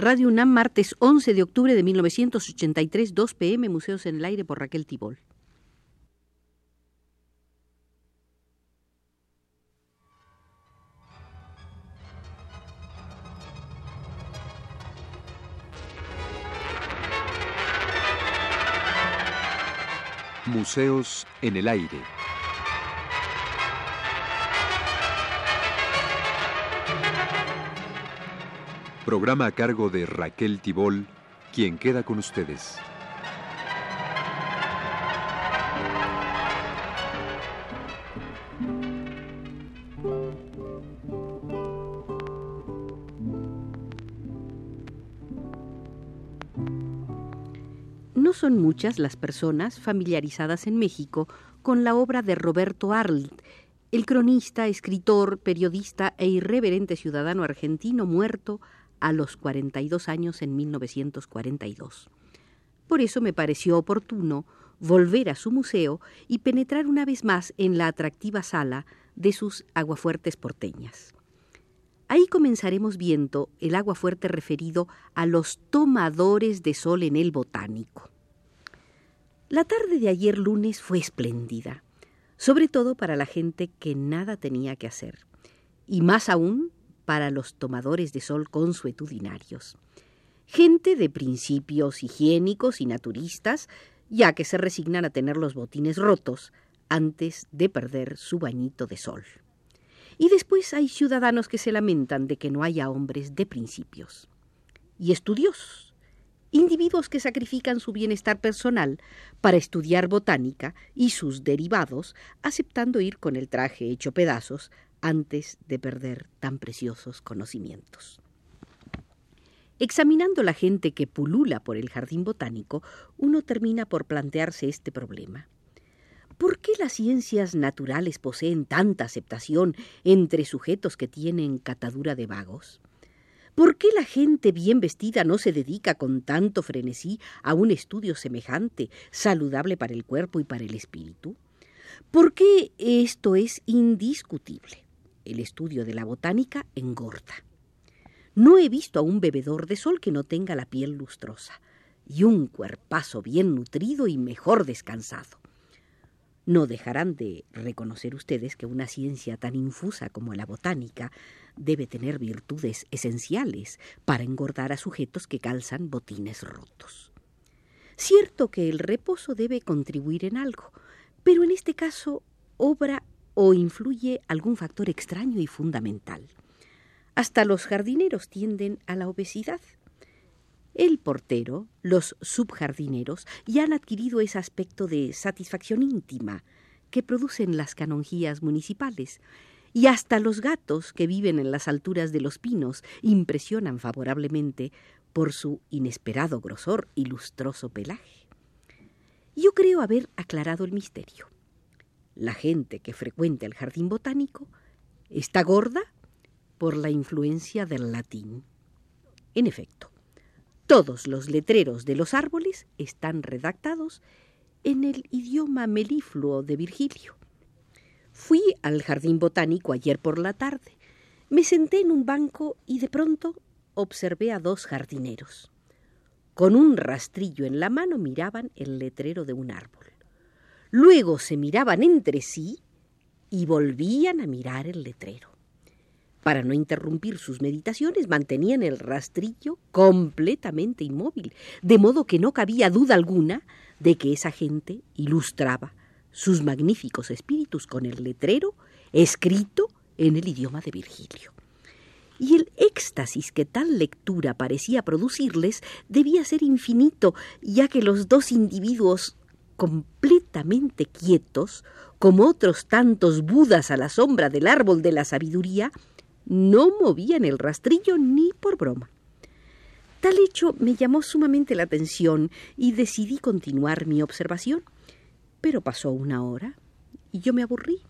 Radio UNAM, martes 11 de octubre de 1983, 2 pm, Museos en el Aire por Raquel Tibol. Museos en el Aire. Programa a cargo de Raquel Tibol, quien queda con ustedes. No son muchas las personas familiarizadas en México con la obra de Roberto Arlt, el cronista, escritor, periodista e irreverente ciudadano argentino muerto a los 42 años en 1942. Por eso me pareció oportuno volver a su museo y penetrar una vez más en la atractiva sala de sus aguafuertes porteñas. Ahí comenzaremos viendo el aguafuerte referido a los tomadores de sol en el botánico. La tarde de ayer lunes fue espléndida, sobre todo para la gente que nada tenía que hacer, y más aún para los tomadores de sol consuetudinarios. Gente de principios higiénicos y naturistas, ya que se resignan a tener los botines rotos antes de perder su bañito de sol. Y después hay ciudadanos que se lamentan de que no haya hombres de principios. Y estudiosos, individuos que sacrifican su bienestar personal para estudiar botánica y sus derivados, aceptando ir con el traje hecho pedazos antes de perder tan preciosos conocimientos. Examinando la gente que pulula por el jardín botánico, uno termina por plantearse este problema. ¿Por qué las ciencias naturales poseen tanta aceptación entre sujetos que tienen catadura de vagos? ¿Por qué la gente bien vestida no se dedica con tanto frenesí a un estudio semejante, saludable para el cuerpo y para el espíritu? ¿Por qué esto es indiscutible? El estudio de la botánica engorda. No he visto a un bebedor de sol que no tenga la piel lustrosa y un cuerpazo bien nutrido y mejor descansado. No dejarán de reconocer ustedes que una ciencia tan infusa como la botánica debe tener virtudes esenciales para engordar a sujetos que calzan botines rotos. Cierto que el reposo debe contribuir en algo, pero en este caso obra o influye algún factor extraño y fundamental. Hasta los jardineros tienden a la obesidad. El portero, los subjardineros, ya han adquirido ese aspecto de satisfacción íntima que producen las canonjías municipales, y hasta los gatos que viven en las alturas de los pinos impresionan favorablemente por su inesperado grosor y lustroso pelaje. Yo creo haber aclarado el misterio la gente que frecuenta el jardín botánico está gorda por la influencia del latín. En efecto, todos los letreros de los árboles están redactados en el idioma melifluo de Virgilio. Fui al jardín botánico ayer por la tarde. Me senté en un banco y de pronto observé a dos jardineros. Con un rastrillo en la mano miraban el letrero de un árbol. Luego se miraban entre sí y volvían a mirar el letrero. Para no interrumpir sus meditaciones, mantenían el rastrillo completamente inmóvil, de modo que no cabía duda alguna de que esa gente ilustraba sus magníficos espíritus con el letrero escrito en el idioma de Virgilio. Y el éxtasis que tal lectura parecía producirles debía ser infinito, ya que los dos individuos completamente quietos, como otros tantos budas a la sombra del árbol de la sabiduría, no movían el rastrillo ni por broma. Tal hecho me llamó sumamente la atención y decidí continuar mi observación. Pero pasó una hora y yo me aburrí.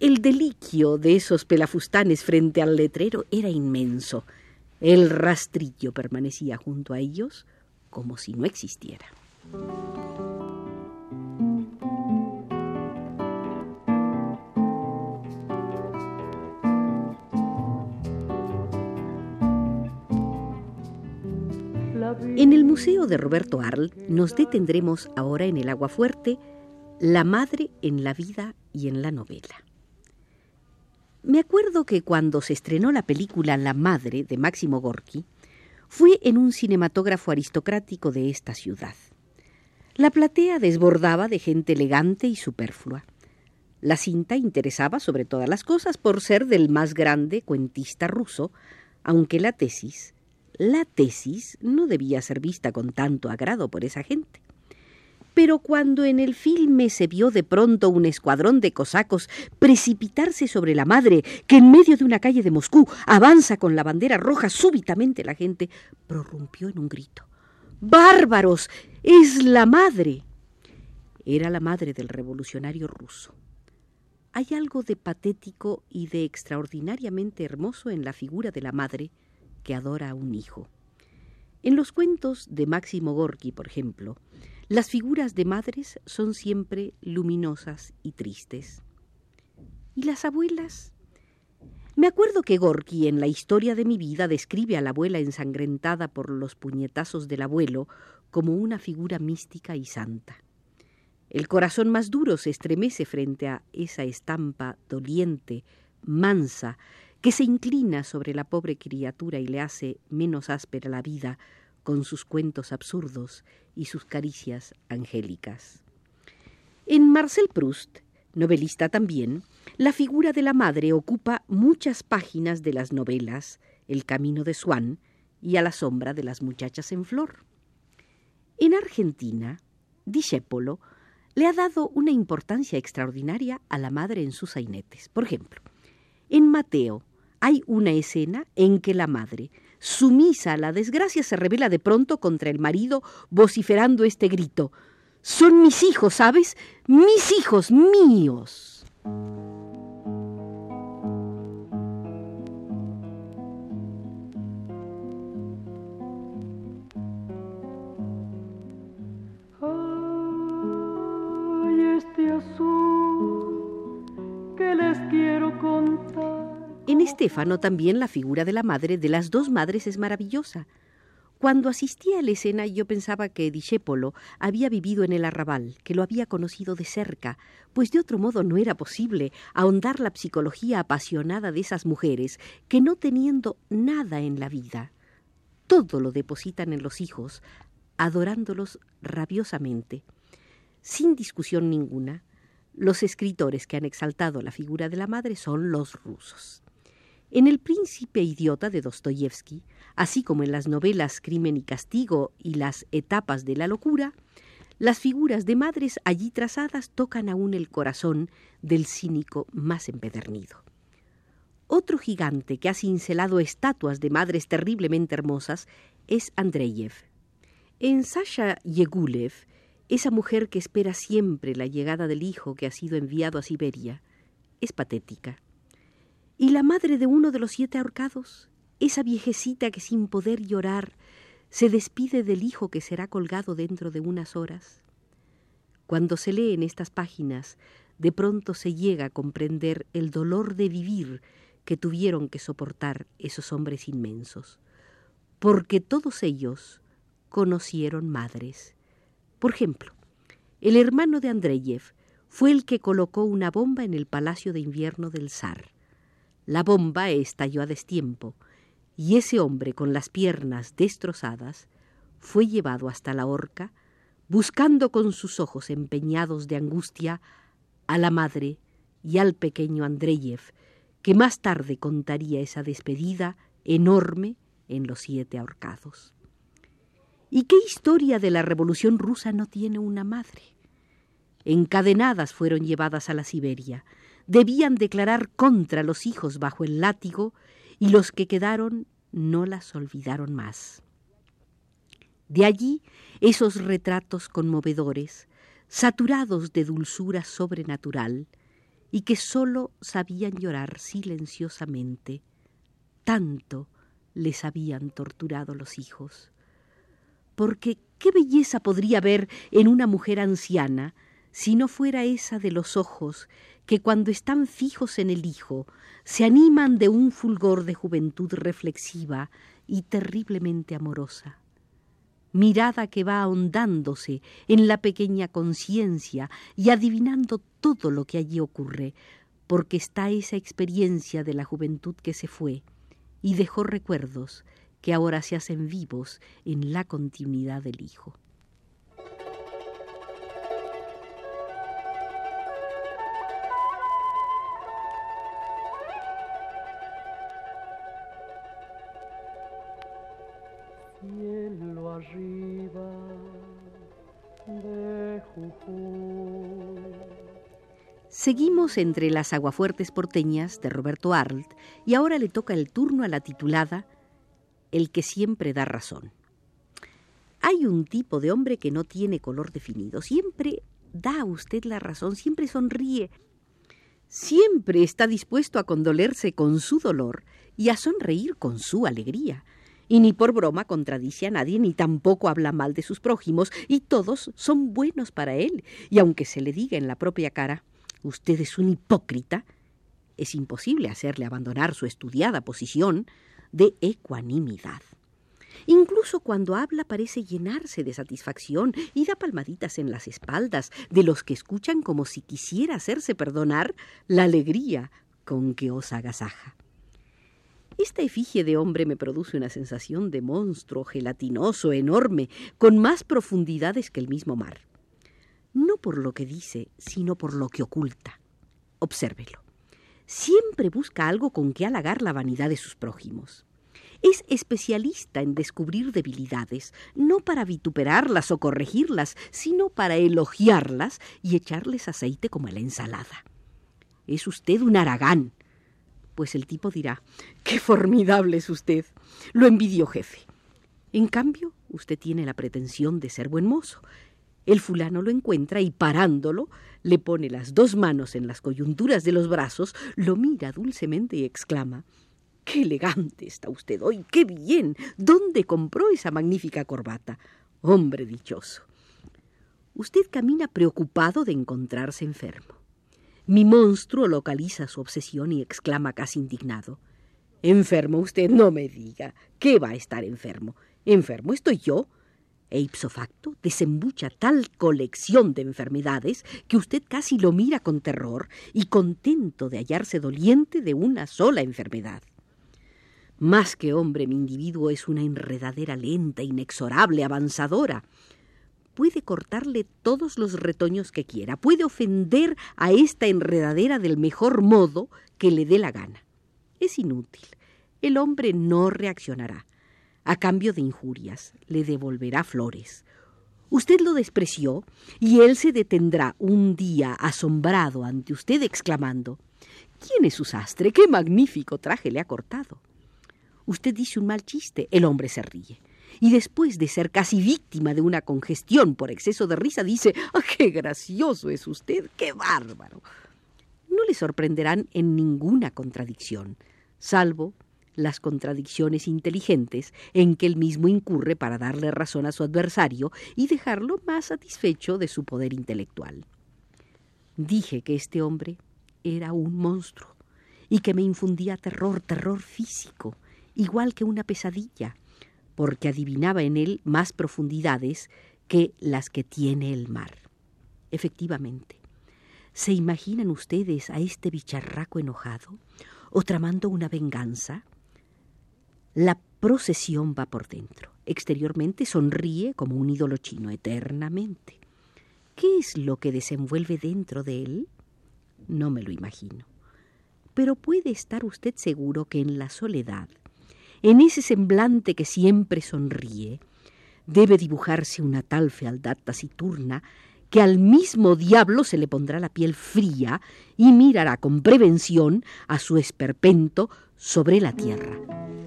El deliquio de esos pelafustanes frente al letrero era inmenso. El rastrillo permanecía junto a ellos como si no existiera. En el Museo de Roberto Arl nos detendremos ahora en el agua fuerte, la madre en la vida y en la novela. Me acuerdo que cuando se estrenó la película La Madre de Máximo Gorki, fue en un cinematógrafo aristocrático de esta ciudad. La platea desbordaba de gente elegante y superflua. La cinta interesaba sobre todas las cosas por ser del más grande cuentista ruso, aunque la tesis, la tesis no debía ser vista con tanto agrado por esa gente. Pero cuando en el filme se vio de pronto un escuadrón de cosacos precipitarse sobre la madre, que en medio de una calle de Moscú avanza con la bandera roja, súbitamente la gente prorrumpió en un grito. ¡Bárbaros! ¡Es la madre! Era la madre del revolucionario ruso. Hay algo de patético y de extraordinariamente hermoso en la figura de la madre que adora a un hijo. En los cuentos de Máximo Gorki, por ejemplo, las figuras de madres son siempre luminosas y tristes. ¿Y las abuelas? Me acuerdo que Gorky en la historia de mi vida describe a la abuela ensangrentada por los puñetazos del abuelo como una figura mística y santa. El corazón más duro se estremece frente a esa estampa doliente, mansa, que se inclina sobre la pobre criatura y le hace menos áspera la vida con sus cuentos absurdos y sus caricias angélicas. En Marcel Proust, novelista también, la figura de la madre ocupa muchas páginas de las novelas El camino de Swann y A la sombra de las muchachas en flor. En Argentina, Discépolo le ha dado una importancia extraordinaria a la madre en sus sainetes. Por ejemplo, en Mateo hay una escena en que la madre, sumisa a la desgracia, se revela de pronto contra el marido, vociferando este grito. Son mis hijos, ¿sabes? Mis hijos míos. En Estéfano también la figura de la madre de las dos madres es maravillosa. Cuando asistí a la escena yo pensaba que Discépolo había vivido en el arrabal, que lo había conocido de cerca, pues de otro modo no era posible ahondar la psicología apasionada de esas mujeres que no teniendo nada en la vida, todo lo depositan en los hijos, adorándolos rabiosamente. Sin discusión ninguna, los escritores que han exaltado la figura de la madre son los rusos. En El príncipe idiota de Dostoyevsky, así como en las novelas Crimen y Castigo y las Etapas de la locura, las figuras de madres allí trazadas tocan aún el corazón del cínico más empedernido. Otro gigante que ha cincelado estatuas de madres terriblemente hermosas es Andreyev. En Sasha Yegulev, esa mujer que espera siempre la llegada del hijo que ha sido enviado a Siberia, es patética. Y la madre de uno de los siete ahorcados, esa viejecita que sin poder llorar se despide del hijo que será colgado dentro de unas horas. Cuando se lee en estas páginas, de pronto se llega a comprender el dolor de vivir que tuvieron que soportar esos hombres inmensos, porque todos ellos conocieron madres. Por ejemplo, el hermano de Andreyev fue el que colocó una bomba en el palacio de invierno del zar. La bomba estalló a destiempo, y ese hombre con las piernas destrozadas fue llevado hasta la horca, buscando con sus ojos empeñados de angustia a la madre y al pequeño Andreyev, que más tarde contaría esa despedida enorme en los siete ahorcados. ¿Y qué historia de la Revolución rusa no tiene una madre? Encadenadas fueron llevadas a la Siberia, debían declarar contra los hijos bajo el látigo y los que quedaron no las olvidaron más. De allí esos retratos conmovedores, saturados de dulzura sobrenatural, y que sólo sabían llorar silenciosamente, tanto les habían torturado los hijos. Porque qué belleza podría haber en una mujer anciana si no fuera esa de los ojos que cuando están fijos en el Hijo se animan de un fulgor de juventud reflexiva y terriblemente amorosa. mirada que va ahondándose en la pequeña conciencia y adivinando todo lo que allí ocurre, porque está esa experiencia de la juventud que se fue y dejó recuerdos que ahora se hacen vivos en la continuidad del Hijo. Seguimos entre las aguafuertes porteñas de Roberto Arlt y ahora le toca el turno a la titulada El que siempre da razón. Hay un tipo de hombre que no tiene color definido, siempre da a usted la razón, siempre sonríe, siempre está dispuesto a condolerse con su dolor y a sonreír con su alegría. Y ni por broma contradice a nadie, ni tampoco habla mal de sus prójimos, y todos son buenos para él, y aunque se le diga en la propia cara, usted es un hipócrita, es imposible hacerle abandonar su estudiada posición de ecuanimidad. Incluso cuando habla parece llenarse de satisfacción y da palmaditas en las espaldas de los que escuchan como si quisiera hacerse perdonar la alegría con que os agasaja. Esta efigie de hombre me produce una sensación de monstruo gelatinoso, enorme, con más profundidades que el mismo mar. No por lo que dice, sino por lo que oculta. Obsérvelo. Siempre busca algo con que halagar la vanidad de sus prójimos. Es especialista en descubrir debilidades, no para vituperarlas o corregirlas, sino para elogiarlas y echarles aceite como a la ensalada. Es usted un aragán, pues el tipo dirá, qué formidable es usted. Lo envidio, jefe. En cambio, usted tiene la pretensión de ser buen mozo. El fulano lo encuentra y parándolo, le pone las dos manos en las coyunturas de los brazos, lo mira dulcemente y exclama Qué elegante está usted hoy, qué bien. ¿Dónde compró esa magnífica corbata? Hombre dichoso. Usted camina preocupado de encontrarse enfermo. Mi monstruo localiza su obsesión y exclama casi indignado. Enfermo usted, no me diga. ¿Qué va a estar enfermo? ¿Enfermo estoy yo? E ipso facto desembucha tal colección de enfermedades que usted casi lo mira con terror y contento de hallarse doliente de una sola enfermedad. Más que hombre, mi individuo es una enredadera lenta, inexorable, avanzadora puede cortarle todos los retoños que quiera, puede ofender a esta enredadera del mejor modo que le dé la gana. Es inútil. El hombre no reaccionará. A cambio de injurias, le devolverá flores. Usted lo despreció y él se detendrá un día asombrado ante usted exclamando ¿Quién es su sastre? ¡Qué magnífico traje le ha cortado! Usted dice un mal chiste, el hombre se ríe y después de ser casi víctima de una congestión por exceso de risa, dice ¡Ah, qué gracioso es usted! ¡Qué bárbaro! No le sorprenderán en ninguna contradicción, salvo las contradicciones inteligentes en que él mismo incurre para darle razón a su adversario y dejarlo más satisfecho de su poder intelectual. Dije que este hombre era un monstruo y que me infundía terror, terror físico, igual que una pesadilla, porque adivinaba en él más profundidades que las que tiene el mar. Efectivamente, ¿se imaginan ustedes a este bicharraco enojado o tramando una venganza? La procesión va por dentro. Exteriormente sonríe como un ídolo chino eternamente. ¿Qué es lo que desenvuelve dentro de él? No me lo imagino. Pero puede estar usted seguro que en la soledad en ese semblante que siempre sonríe, debe dibujarse una tal fealdad taciturna que al mismo diablo se le pondrá la piel fría y mirará con prevención a su esperpento sobre la tierra,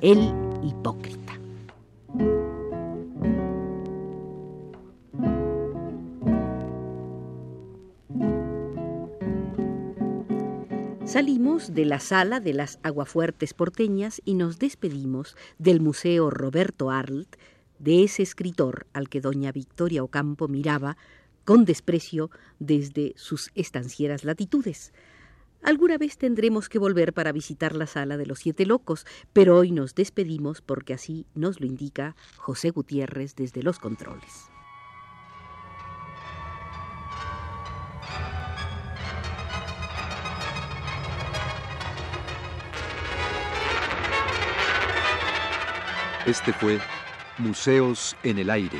el hipócrita. Salimos de la sala de las aguafuertes porteñas y nos despedimos del Museo Roberto Arlt, de ese escritor al que doña Victoria Ocampo miraba con desprecio desde sus estancieras latitudes. Alguna vez tendremos que volver para visitar la sala de los siete locos, pero hoy nos despedimos porque así nos lo indica José Gutiérrez desde los controles. Este fue Museos en el Aire.